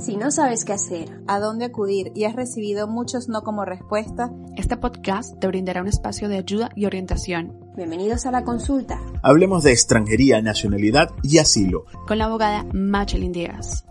Si no sabes qué hacer, a dónde acudir y has recibido muchos no como respuesta, este podcast te brindará un espacio de ayuda y orientación. Bienvenidos a la consulta. Hablemos de extranjería, nacionalidad y asilo. Con la abogada Machelin Díaz.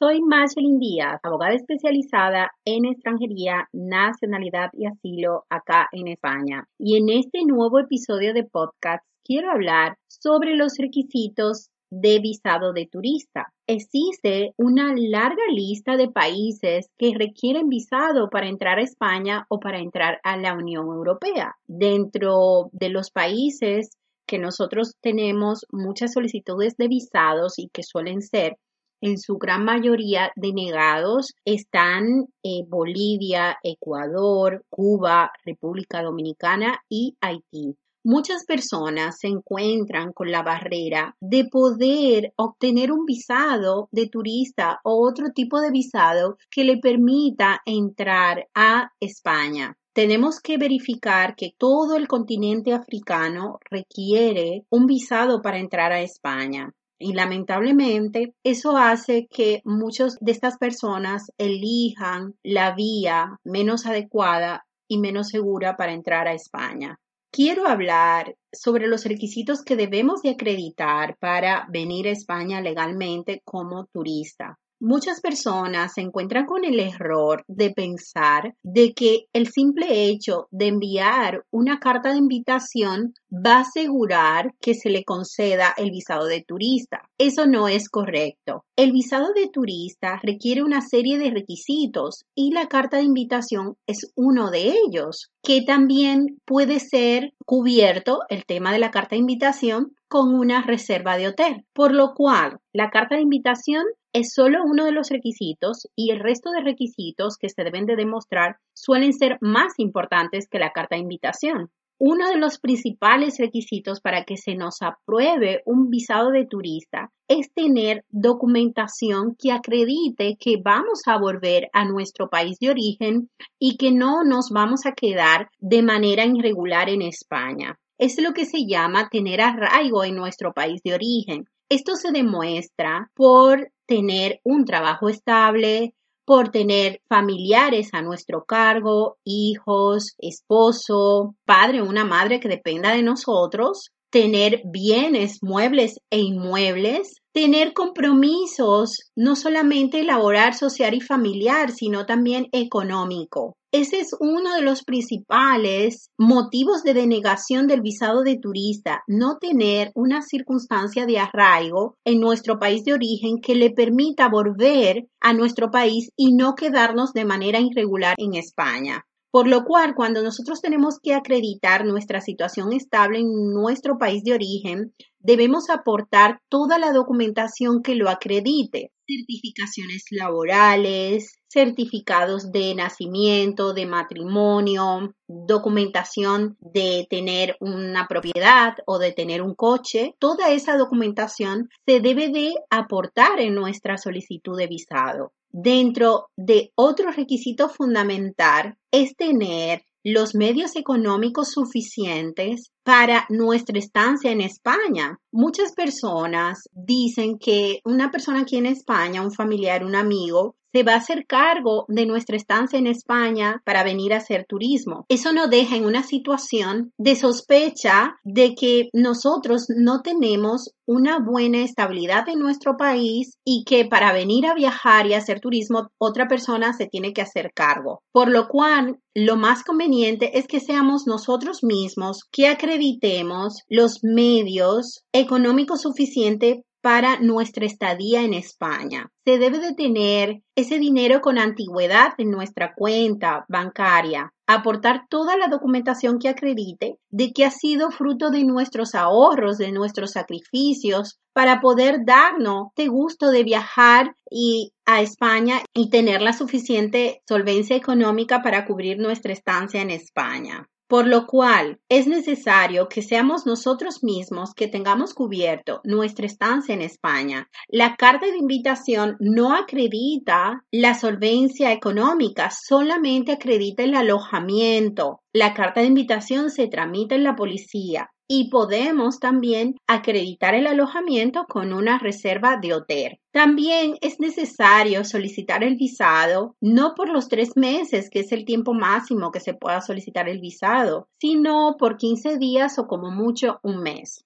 Soy Machelin Díaz, abogada especializada en extranjería, nacionalidad y asilo acá en España. Y en este nuevo episodio de podcast quiero hablar sobre los requisitos de visado de turista. Existe una larga lista de países que requieren visado para entrar a España o para entrar a la Unión Europea. Dentro de los países que nosotros tenemos muchas solicitudes de visados y que suelen ser en su gran mayoría denegados están eh, Bolivia, Ecuador, Cuba, República Dominicana y Haití. Muchas personas se encuentran con la barrera de poder obtener un visado de turista o otro tipo de visado que le permita entrar a España. Tenemos que verificar que todo el continente africano requiere un visado para entrar a España. Y lamentablemente eso hace que muchas de estas personas elijan la vía menos adecuada y menos segura para entrar a España. Quiero hablar sobre los requisitos que debemos de acreditar para venir a España legalmente como turista. Muchas personas se encuentran con el error de pensar de que el simple hecho de enviar una carta de invitación va a asegurar que se le conceda el visado de turista. Eso no es correcto. El visado de turista requiere una serie de requisitos y la carta de invitación es uno de ellos, que también puede ser cubierto el tema de la carta de invitación con una reserva de hotel, por lo cual la carta de invitación es solo uno de los requisitos y el resto de requisitos que se deben de demostrar suelen ser más importantes que la carta de invitación. Uno de los principales requisitos para que se nos apruebe un visado de turista es tener documentación que acredite que vamos a volver a nuestro país de origen y que no nos vamos a quedar de manera irregular en España. Es lo que se llama tener arraigo en nuestro país de origen. Esto se demuestra por tener un trabajo estable, por tener familiares a nuestro cargo, hijos, esposo, padre una madre que dependa de nosotros, tener bienes, muebles e inmuebles, tener compromisos, no solamente laboral, social y familiar, sino también económico. Ese es uno de los principales motivos de denegación del visado de turista, no tener una circunstancia de arraigo en nuestro país de origen que le permita volver a nuestro país y no quedarnos de manera irregular en España. Por lo cual, cuando nosotros tenemos que acreditar nuestra situación estable en nuestro país de origen, debemos aportar toda la documentación que lo acredite. Certificaciones laborales, certificados de nacimiento, de matrimonio, documentación de tener una propiedad o de tener un coche. Toda esa documentación se debe de aportar en nuestra solicitud de visado. Dentro de otro requisito fundamental es tener los medios económicos suficientes para nuestra estancia en España. Muchas personas dicen que una persona aquí en España, un familiar, un amigo, se va a hacer cargo de nuestra estancia en España para venir a hacer turismo. Eso nos deja en una situación de sospecha de que nosotros no tenemos una buena estabilidad en nuestro país y que para venir a viajar y hacer turismo otra persona se tiene que hacer cargo. Por lo cual, lo más conveniente es que seamos nosotros mismos que acreditemos los medios económicos suficientes para nuestra estadía en España. Se debe de tener ese dinero con antigüedad en nuestra cuenta bancaria, aportar toda la documentación que acredite de que ha sido fruto de nuestros ahorros, de nuestros sacrificios, para poder darnos este gusto de viajar y a España y tener la suficiente solvencia económica para cubrir nuestra estancia en España. Por lo cual es necesario que seamos nosotros mismos que tengamos cubierto nuestra estancia en España. La carta de invitación no acredita la solvencia económica, solamente acredita el alojamiento. La carta de invitación se tramita en la policía y podemos también acreditar el alojamiento con una reserva de hotel. También es necesario solicitar el visado, no por los tres meses, que es el tiempo máximo que se pueda solicitar el visado, sino por 15 días o como mucho un mes.